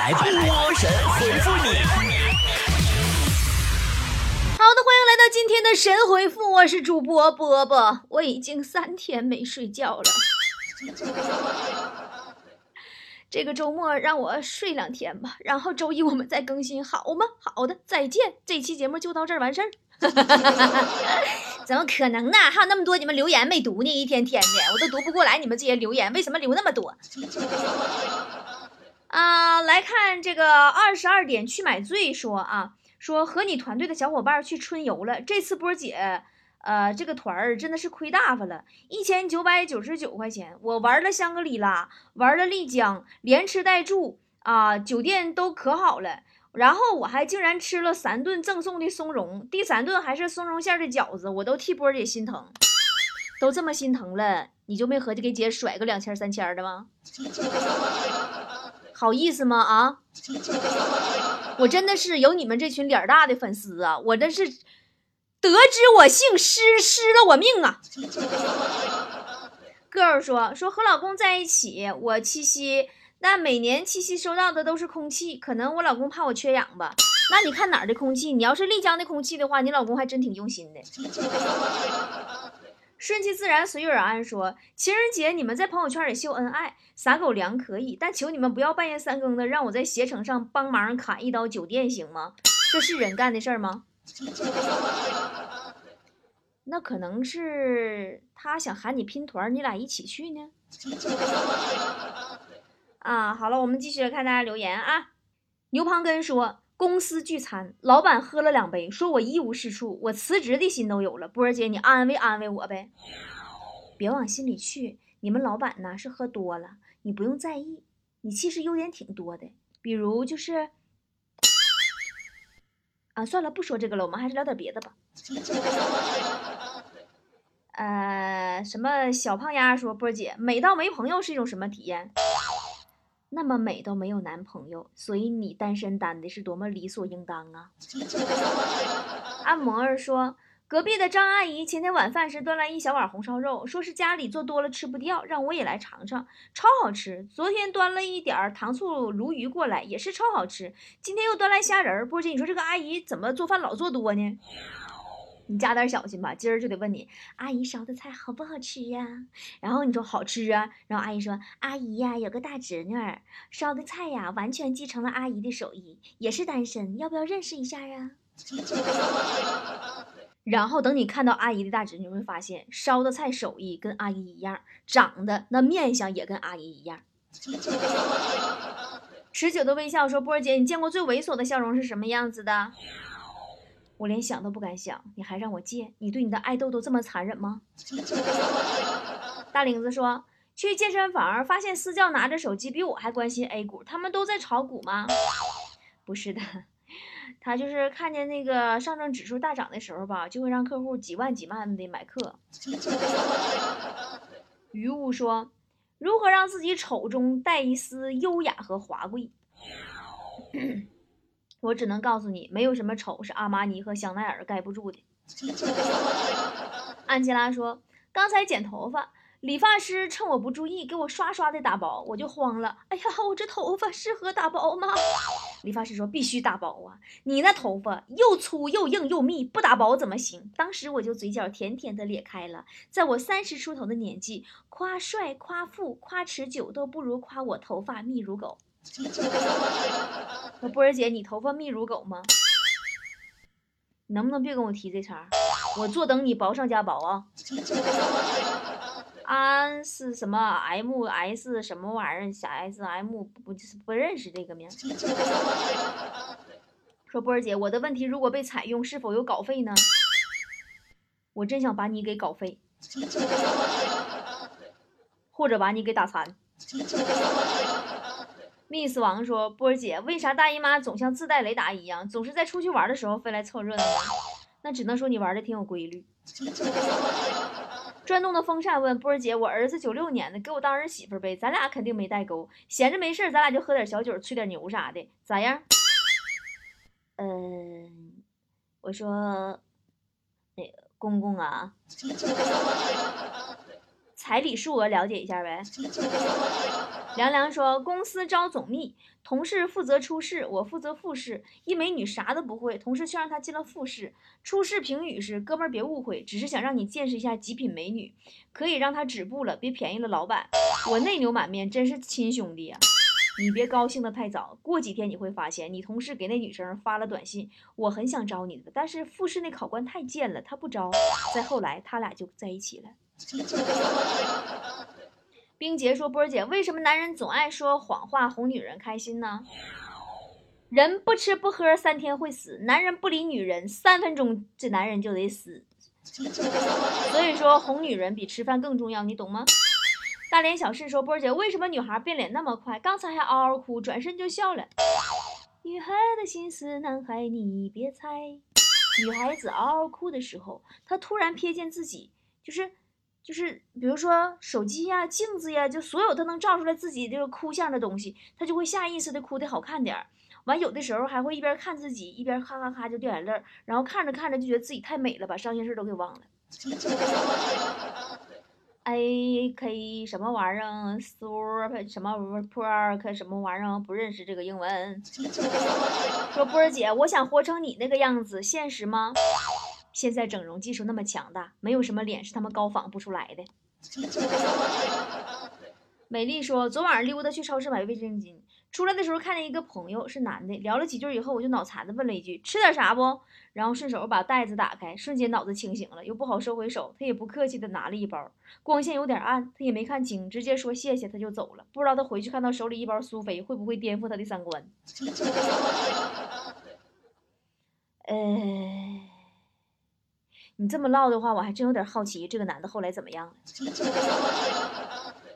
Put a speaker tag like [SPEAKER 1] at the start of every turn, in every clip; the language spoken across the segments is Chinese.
[SPEAKER 1] 来吧，波神回复你。
[SPEAKER 2] 好的，欢迎来到今天的神回复，我是主播波波，我已经三天没睡觉了。这个周末让我睡两天吧，然后周一我们再更新，好吗？好的，再见。这期节目就到这儿完事儿。怎么可能呢？还有那么多你们留言没读呢，一天天的我都读不过来。你们这些留言为什么留那么多？啊，来看这个二十二点去买醉说啊，说和你团队的小伙伴去春游了，这次波姐。呃，这个团儿真的是亏大发了，一千九百九十九块钱。我玩了香格里拉，玩了丽江，连吃带住啊，酒店都可好了。然后我还竟然吃了三顿赠送的松茸，第三顿还是松茸馅的饺子，我都替波姐心疼。都这么心疼了，你就没合计给姐甩个两千三千的吗？好意思吗？啊，我真的是有你们这群脸大的粉丝啊，我这是。得知我姓施，失了我命啊！girl 说说和老公在一起，我七夕，那每年七夕收到的都是空气，可能我老公怕我缺氧吧？那你看哪儿的空气？你要是丽江的空气的话，你老公还真挺用心的。顺其自然，随遇而安。说情人节你们在朋友圈里秀恩爱，撒狗粮可以，但求你们不要半夜三更的让我在携程上帮忙砍一刀酒店，行吗？这是人干的事吗？那可能是他想喊你拼团，你俩一起去呢。啊，好了，我们继续来看大家留言啊。牛胖根说，公司聚餐，老板喝了两杯，说我一无是处，我辞职的心都有了。波儿姐，你安慰安慰我呗，别往心里去。你们老板呢是喝多了，你不用在意。你其实优点挺多的，比如就是。啊，算了，不说这个了，我们还是聊点别的吧。呃，什么小胖丫说，波儿姐美到没朋友是一种什么体验？那么美都没有男朋友，所以你单身单的是多么理所应当啊！按摩儿说。隔壁的张阿姨前天晚饭时端来一小碗红烧肉，说是家里做多了吃不掉，让我也来尝尝，超好吃。昨天端了一点儿糖醋鲈鱼过来，也是超好吃。今天又端来虾仁儿，波姐，你说这个阿姨怎么做饭老做多呢？你加点小心吧，今儿就得问你，阿姨烧的菜好不好吃呀？然后你说好吃啊，然后阿姨说，阿姨呀有个大侄女儿，烧的菜呀完全继承了阿姨的手艺，也是单身，要不要认识一下啊？然后等你看到阿姨的大侄女，会发现烧的菜手艺跟阿姨一样，长得那面相也跟阿姨一样。持久的微笑说：“波儿姐，你见过最猥琐的笑容是什么样子的？我连想都不敢想，你还让我借？你对你的爱豆都这么残忍吗？” 大领子说：“去健身房发现私教拿着手机比我还关心 A 股，他们都在炒股吗？不是的。”他就是看见那个上证指数大涨的时候吧，就会让客户几万几万的买课。于物说：“如何让自己丑中带一丝优雅和华贵？” 我只能告诉你，没有什么丑是阿玛尼和香奈儿盖不住的。安琪拉说：“刚才剪头发。”理发师趁我不注意，给我刷刷的打薄，我就慌了。哎呀，我这头发适合打薄吗？理发师说必须打薄啊！你那头发又粗又硬又密，不打薄怎么行？当时我就嘴角甜甜的咧开了。在我三十出头的年纪，夸帅、夸富、夸持久都不如夸我头发密如狗。波儿姐，你头发密如狗吗？能不能别跟我提这茬？我坐等你薄上加薄啊！安是什么 M S 什么玩意儿？小 S M 不就是不认识这个名。说波儿姐，我的问题如果被采用，是否有稿费呢？我真想把你给稿费，或者把你给打残。Miss 王说，波儿姐，为啥大姨妈总像自带雷达一样，总是在出去玩的时候飞来凑热闹呢？那只能说你玩的挺有规律。转动的风扇问波儿姐：“我儿子九六年的，给我当儿媳妇呗？咱俩肯定没代沟。闲着没事咱俩就喝点小酒，吹点牛啥的，咋样？”嗯，我说：“那个公公啊，彩礼数额了解一下呗。凉凉说，公司招总秘，同事负责初试，我负责复试。一美女啥都不会，同事却让她进了复试。初试评语是：哥们儿别误会，只是想让你见识一下极品美女，可以让她止步了，别便宜了老板。我内牛满面，真是亲兄弟呀！你别高兴的太早，过几天你会发现，你同事给那女生发了短信，我很想招你的，但是复试那考官太贱了，他不招。再后来，他俩就在一起了。冰洁说：“波儿姐，为什么男人总爱说谎话哄女人开心呢？人不吃不喝三天会死，男人不理女人三分钟，这男人就得死。所以说哄女人比吃饭更重要，你懂吗？”大连小事说：“波儿姐，为什么女孩变脸那么快？刚才还嗷嗷哭，转身就笑了。女孩的心思，男孩你别猜。女孩子嗷嗷哭的时候，她突然瞥见自己，就是。”就是比如说手机呀、镜子呀，就所有他能照出来自己这个哭相的东西，他就会下意识的哭的好看点儿。完有的时候还会一边看自己一边咔咔咔就掉眼泪儿，然后看着看着就觉得自己太美了，把伤心事都给忘了。A K 什么玩意儿？Super 什么 Park 什么玩意儿？不认识这个英文。说波儿姐，我想活成你那个样子，现实吗？现在整容技术那么强大，没有什么脸是他们高仿不出来的。美丽说，昨晚上溜达去超市买卫生巾，出来的时候看见一个朋友是男的，聊了几句以后，我就脑残的问了一句：“吃点啥不？”然后顺手把袋子打开，瞬间脑子清醒了，又不好收回手，他也不客气的拿了一包，光线有点暗，他也没看清，直接说谢谢，他就走了。不知道他回去看到手里一包苏菲，会不会颠覆他的三观？呃。你这么唠的话，我还真有点好奇，这个男的后来怎么样了？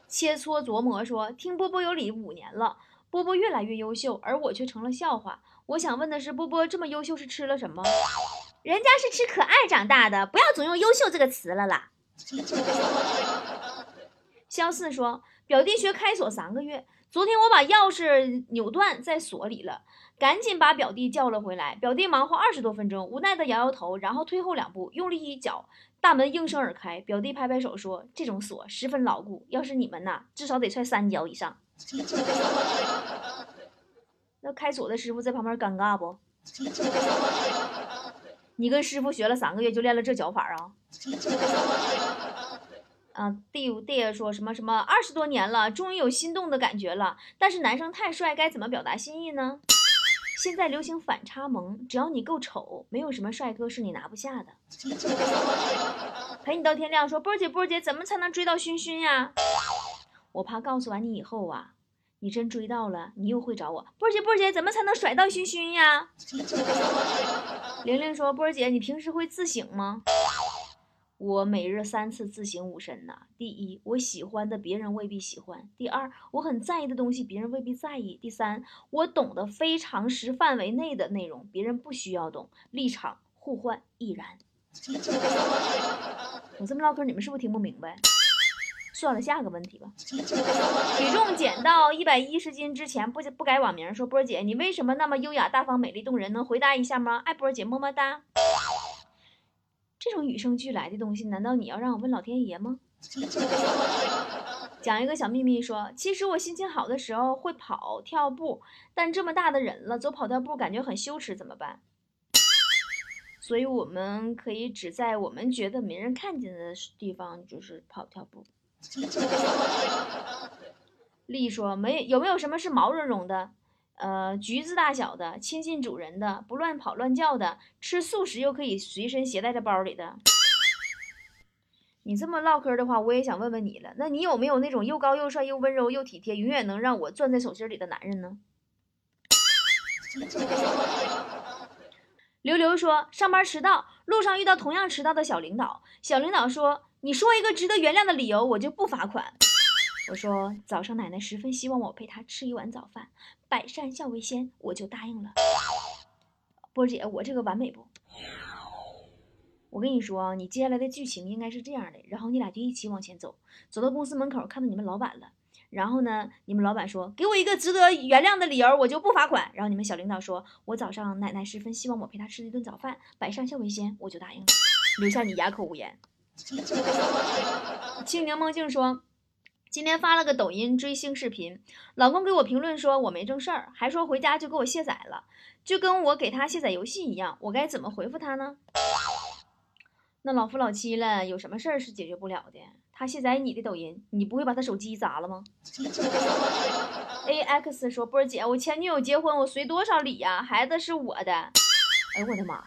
[SPEAKER 2] 切磋琢磨说，听波波有理五年了，波波越来越优秀，而我却成了笑话。我想问的是，波波这么优秀是吃了什么？人家是吃可爱长大的，不要总用优秀这个词了啦。肖四说，表弟学开锁三个月，昨天我把钥匙扭断在锁里了。赶紧把表弟叫了回来。表弟忙活二十多分钟，无奈的摇摇头，然后退后两步，用力一脚，大门应声而开。表弟拍拍手说：“这种锁十分牢固，要是你们呐，至少得踹三脚以上。”那开锁的师傅在旁边尴尬不？你跟师傅学了三个月就练了这脚法啊？啊，弟弟说什么什么？二十多年了，终于有心动的感觉了，但是男生太帅，该怎么表达心意呢？现在流行反差萌，只要你够丑，没有什么帅哥是你拿不下的。陪你到天亮，说波儿姐，波儿姐，怎么才能追到熏熏呀？我怕告诉完你以后啊，你真追到了，你又会找我。波儿姐，波儿姐，怎么才能甩到熏熏呀？玲玲说，波儿姐，你平时会自省吗？我每日三次自省五身呐。第一，我喜欢的别人未必喜欢；第二，我很在意的东西别人未必在意；第三，我懂得非常识范围内的内容，别人不需要懂。立场互换亦然。我这么唠嗑，你们是不是听不明白？算了，下个问题吧。体重减到一百一十斤之前不不改网名，说波儿姐，你为什么那么优雅、大方、美丽动人？能回答一下吗？爱波儿姐，么么哒。这种与生俱来的东西，难道你要让我问老天爷吗？讲一个小秘密，说其实我心情好的时候会跑跳步，但这么大的人了，走跑跳步感觉很羞耻，怎么办？所以我们可以只在我们觉得没人看见的地方，就是跑跳步。丽说没有没有什么是毛茸茸的？呃，橘子大小的，亲近主人的，不乱跑乱叫的，吃素食又可以随身携带在包里的。你这么唠嗑的话，我也想问问你了，那你有没有那种又高又帅又温柔又体贴，永远能让我攥在手心里的男人呢？刘刘说，上班迟到，路上遇到同样迟到的小领导，小领导说，你说一个值得原谅的理由，我就不罚款。我说早上奶奶十分希望我陪她吃一碗早饭，百善孝为先，我就答应了。波姐，我这个完美不？我跟你说啊，你接下来的剧情应该是这样的，然后你俩就一起往前走，走到公司门口看到你们老板了，然后呢，你们老板说给我一个值得原谅的理由，我就不罚款。然后你们小领导说，我早上奶奶十分希望我陪她吃一顿早饭，百善孝为先，我就答应了，留下你哑口无言。青柠梦境说。今天发了个抖音追星视频，老公给我评论说我没正事儿，还说回家就给我卸载了，就跟我给他卸载游戏一样，我该怎么回复他呢？那老夫老妻了，有什么事儿是解决不了的？他卸载你的抖音，你不会把他手机砸了吗？A X 说波儿姐，我前女友结婚，我随多少礼呀？孩子是我的。哎呦我的妈！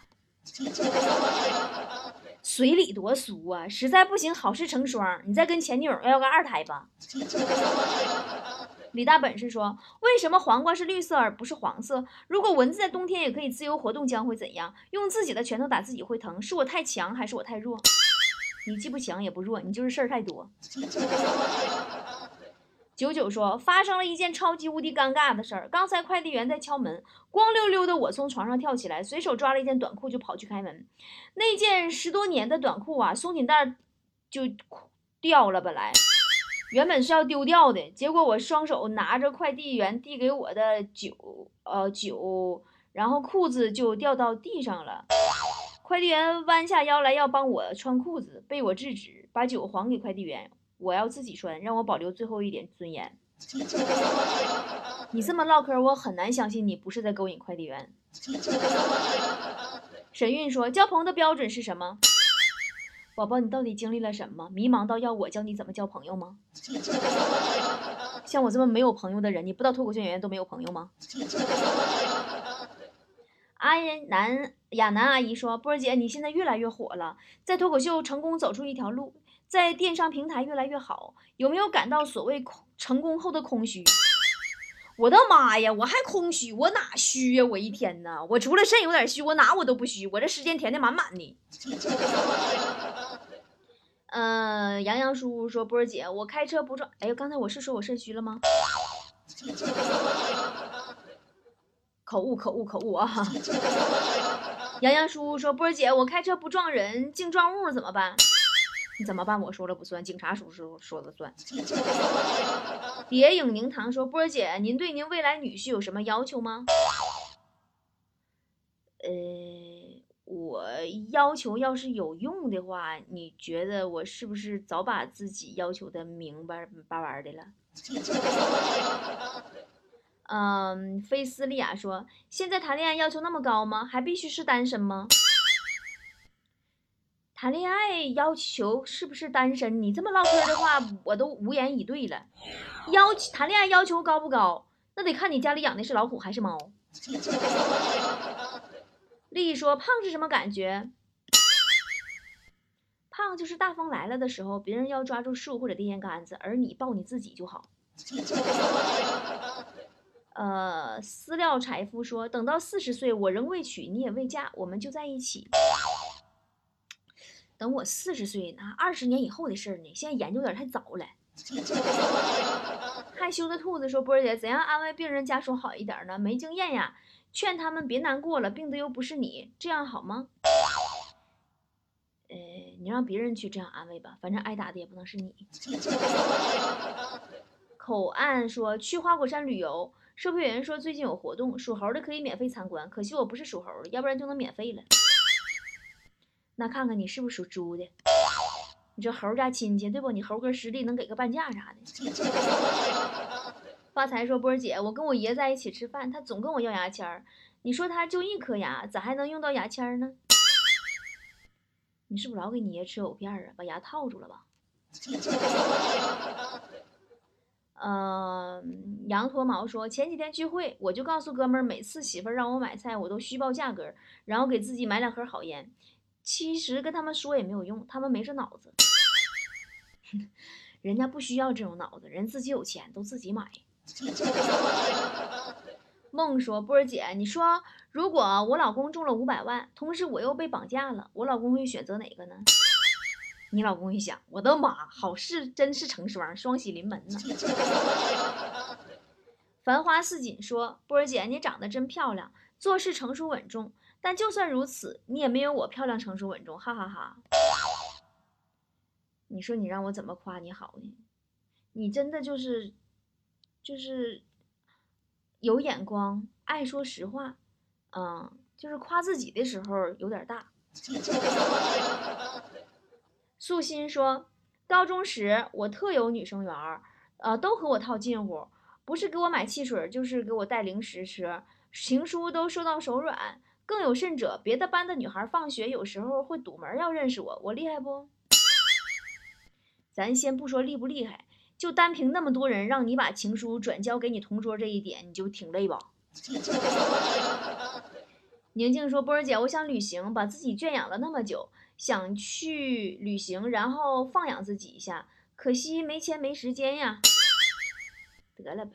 [SPEAKER 2] 嘴里多俗啊！实在不行，好事成双，你再跟前女友要个二胎吧。李大本事说：“为什么黄瓜是绿色而不是黄色？如果蚊子在冬天也可以自由活动，将会怎样？用自己的拳头打自己会疼，是我太强还是我太弱？你既不强也不弱，你就是事儿太多。”九九说，发生了一件超级无敌尴尬的事儿。刚才快递员在敲门，光溜溜的我从床上跳起来，随手抓了一件短裤就跑去开门。那件十多年的短裤啊，松紧带就掉了。本来原本是要丢掉的，结果我双手拿着快递员递给我的酒，呃酒，然后裤子就掉到地上了。快递员弯下腰来要帮我穿裤子，被我制止，把酒还给快递员。我要自己穿，让我保留最后一点尊严。你这么唠嗑，我很难相信你不是在勾引快递员。沈韵说：“交朋友的标准是什么？”宝宝，你到底经历了什么？迷茫到要我教你怎么交朋友吗？像我这么没有朋友的人，你不知道脱口秀演员都没有朋友吗？阿南亚楠阿姨说：“波儿姐，你现在越来越火了，在脱口秀成功走出一条路。”在电商平台越来越好，有没有感到所谓空成功后的空虚？我的妈呀，我还空虚？我哪虚呀？我一天呐，我除了肾有点虚，我哪我都不虚，我这时间填的满满的。嗯，杨洋叔说波儿姐，我开车不撞，哎呦，刚才我是说我肾虚了吗？口误，口误，口误啊！杨洋叔说波儿姐，我开车不撞人，净撞物怎么办？你怎么办？我说了不算，警察叔叔说了算。蝶影凝堂说：“波儿姐，您对您未来女婿有什么要求吗？”呃，我要求要是有用的话，你觉得我是不是早把自己要求的明白白白的了？嗯，菲斯利亚说：“现在谈恋爱要求那么高吗？还必须是单身吗？”谈恋爱要求是不是单身？你这么唠嗑的话，我都无言以对了。要求谈恋爱要求高不高？那得看你家里养的是老虎还是猫。丽丽说：“胖是什么感觉？胖就是大风来了的时候，别人要抓住树或者电线杆子，而你抱你自己就好。”呃，饲料柴夫说：“等到四十岁，我仍未娶，你也未嫁，我们就在一起。”等我四十岁，那二十年以后的事儿呢？现在研究点太早了。害羞的兔子说：“波儿姐，怎样安慰病人家属好一点呢？没经验呀，劝他们别难过了，病的又不是你，这样好吗？”呃，你让别人去这样安慰吧，反正挨打的也不能是你。口岸说去花果山旅游，售票员说最近有活动，属猴的可以免费参观，可惜我不是属猴的，要不然就能免费了。那看看你是不是属猪的？你这猴家亲戚对不？你猴哥实力能给个半价啥的。发财说波儿姐，我跟我爷在一起吃饭，他总跟我要牙签儿。你说他就一颗牙，咋还能用到牙签儿呢？你是不是老给你爷吃藕片儿啊？把牙套住了吧？嗯，羊脱毛说前几天聚会，我就告诉哥们儿，每次媳妇儿让我买菜，我都虚报价格，然后给自己买两盒好烟。其实跟他们说也没有用，他们没这脑子，人家不需要这种脑子，人自己有钱都自己买。梦说波儿姐，你说如果我老公中了五百万，同时我又被绑架了，我老公会选择哪个呢？你老公一想，我的妈，好事真是成双，双喜临门呢。繁花似锦说波儿姐，你长得真漂亮，做事成熟稳重。但就算如此，你也没有我漂亮、成熟、稳重，哈哈哈。你说你让我怎么夸你好呢？你真的就是，就是有眼光，爱说实话，嗯，就是夸自己的时候有点大。素心说，高中时我特有女生缘儿，呃，都和我套近乎，不是给我买汽水，就是给我带零食吃，情书都收到手软。更有甚者，别的班的女孩放学有时候会堵门要认识我，我厉害不？咱先不说厉不厉害，就单凭那么多人让你把情书转交给你同桌这一点，你就挺累吧？宁静说：“波儿姐，我想旅行，把自己圈养了那么久，想去旅行，然后放养自己一下，可惜没钱没时间呀。得了吧，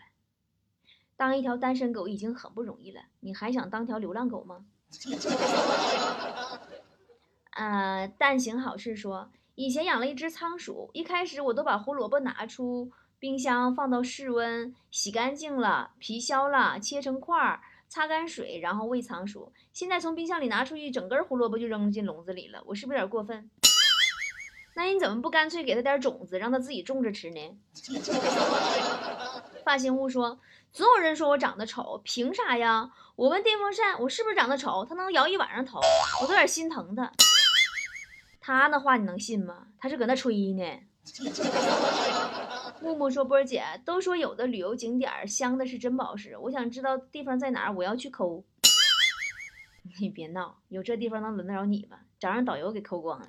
[SPEAKER 2] 当一条单身狗已经很不容易了，你还想当条流浪狗吗？” 呃，但行好事说，以前养了一只仓鼠，一开始我都把胡萝卜拿出冰箱放到室温，洗干净了，皮削了，切成块儿，擦干水，然后喂仓鼠。现在从冰箱里拿出一整根胡萝卜就扔进笼子里了，我是不是有点过分？那你怎么不干脆给它点种子，让它自己种着吃呢？发型屋说。总有人说我长得丑，凭啥呀？我问电风扇，我是不是长得丑？它能摇一晚上头，我都有点心疼它。他那话你能信吗？他是搁那吹呢。木木说：“波儿姐，都说有的旅游景点镶的是真宝石，我想知道地方在哪儿，我要去抠。你别闹，有这地方能轮得着你吗？早让导游给抠光了。”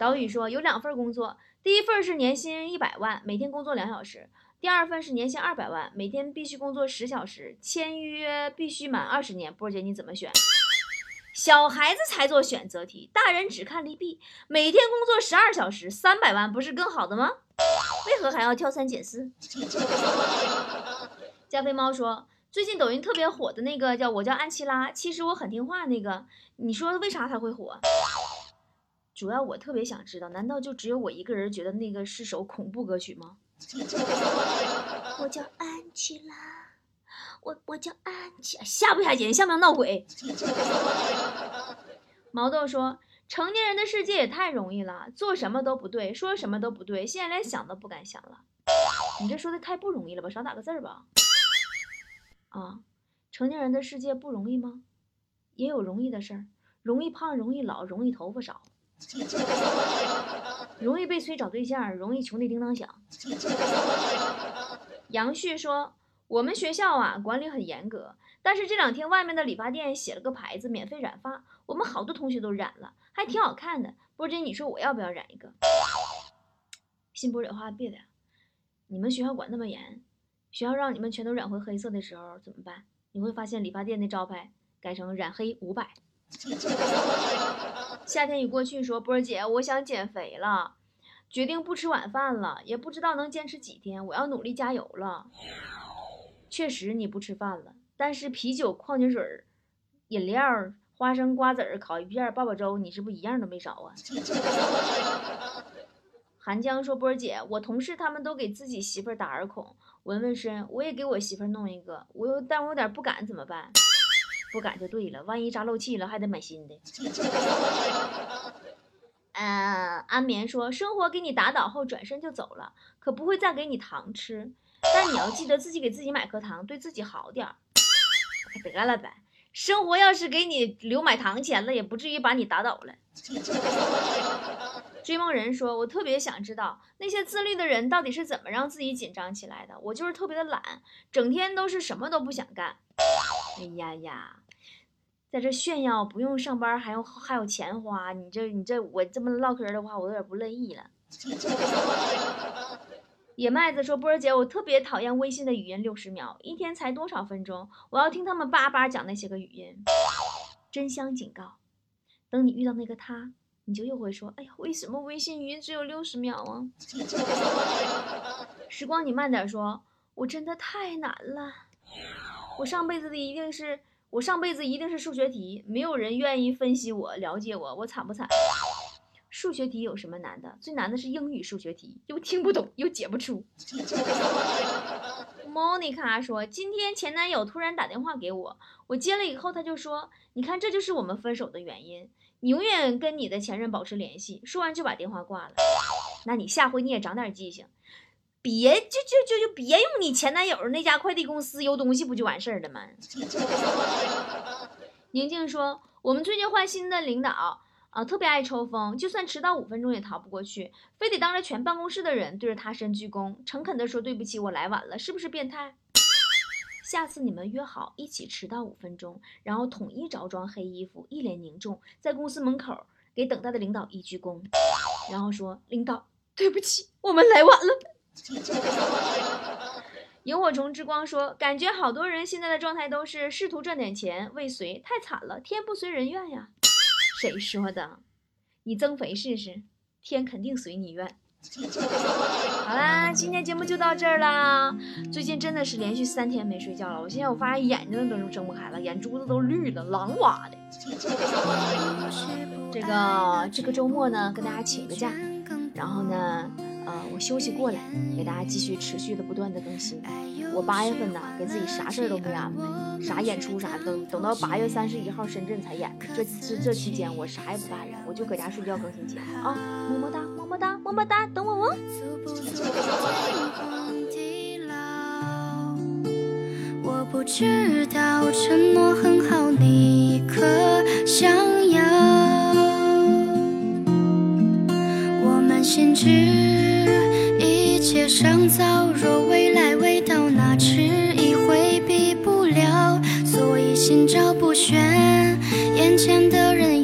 [SPEAKER 2] 岛屿说：“有两份工作，第一份是年薪一百万，每天工作两小时。”第二份是年薪二百万，每天必须工作十小时，签约必须满二十年。波姐你怎么选？小孩子才做选择题，大人只看利弊。每天工作十二小时，三百万不是更好的吗？为何还要挑三拣四？加菲猫说，最近抖音特别火的那个叫我叫安琪拉，其实我很听话。那个，你说为啥他会火？主要我特别想知道，难道就只有我一个人觉得那个是首恐怖歌曲吗？我叫安琪拉，我我叫安琪，下不下贱，像不像闹鬼？毛豆说：“成年人的世界也太容易了，做什么都不对，说什么都不对，现在连想都不敢想了。你这说的太不容易了吧？少打个字儿吧。啊，成年人的世界不容易吗？也有容易的事儿，容易胖，容易老，容易头发少。” 容易被催找对象，容易穷的叮当响。杨旭说：“我们学校啊，管理很严格，但是这两天外面的理发店写了个牌子，免费染发，我们好多同学都染了，还挺好看的。波姐，你说我要不要染一个？信波姐话别的，你们学校管那么严，学校让你们全都染回黑色的时候怎么办？你会发现理发店的招牌改成染黑五百。”夏天已过去，说波儿姐，我想减肥了，决定不吃晚饭了，也不知道能坚持几天，我要努力加油了。确实你不吃饭了，但是啤酒、矿泉水儿、饮料、花生、瓜子儿、烤鱼片、爆爆粥，你是不是一样都没少啊？韩江说波儿姐，我同事他们都给自己媳妇儿打耳孔，纹纹身，我也给我媳妇儿弄一个，我又但我有点不敢，怎么办？不敢就对了，万一扎漏气了，还得买新的。嗯，安眠说，生活给你打倒后转身就走了，可不会再给你糖吃。但你要记得自己给自己买颗糖，对自己好点儿。得了呗，生活要是给你留买糖钱了，也不至于把你打倒了。追梦人说，我特别想知道那些自律的人到底是怎么让自己紧张起来的。我就是特别的懒，整天都是什么都不想干。哎呀呀！在这炫耀不用上班还有还有钱花，你这你这我这么唠嗑的话，我有点不乐意了。野麦子说：“波儿姐，我特别讨厌微信的语音六十秒，一天才多少分钟？我要听他们叭叭讲那些个语音。”真香警告：等你遇到那个他，你就又会说：“哎呀，为什么微信语音只有六十秒啊？” 时光，你慢点说，我真的太难了，我上辈子的一定是。我上辈子一定是数学题，没有人愿意分析我、了解我，我惨不惨？数学题有什么难的？最难的是英语数学题，又听不懂又解不出。Monica 说，今天前男友突然打电话给我，我接了以后，他就说：“你看，这就是我们分手的原因，你永远跟你的前任保持联系。”说完就把电话挂了。那你下回你也长点记性。别就就就就别用你前男友那家快递公司邮东西不就完事儿了吗？宁静说：“我们最近换新的领导，啊，特别爱抽风，就算迟到五分钟也逃不过去，非得当着全办公室的人对着他深鞠躬，诚恳地说对不起，我来晚了，是不是变态？下次你们约好一起迟到五分钟，然后统一着装黑衣服，一脸凝重，在公司门口给等待的领导一鞠躬，然后说：“领导，对不起，我们来晚了。” 萤火虫之光说：“感觉好多人现在的状态都是试图赚点钱，未遂，太惨了，天不随人愿呀。”谁说的？你增肥试试，天肯定随你愿。好啦，今天节目就到这儿啦。最近真的是连续三天没睡觉了，我现在我发现眼睛都睁不开了，眼珠子都绿了，狼哇的。这个这个周末呢，跟大家请个假，然后呢。呃，我休息过来，给大家继续持续的不断的更新。我八月份呢，给自己啥事儿都没安排，啥演出啥的，等等到八月三十一号深圳才演。这这这期间我啥也不干了，我就搁家睡觉更新节目啊！么么哒，么么哒，么么哒，等我哦。我不知道承诺很好，你可想要？我们先知。上早，若未来未到，那迟疑回避不了，所以心照不宣，眼前的人。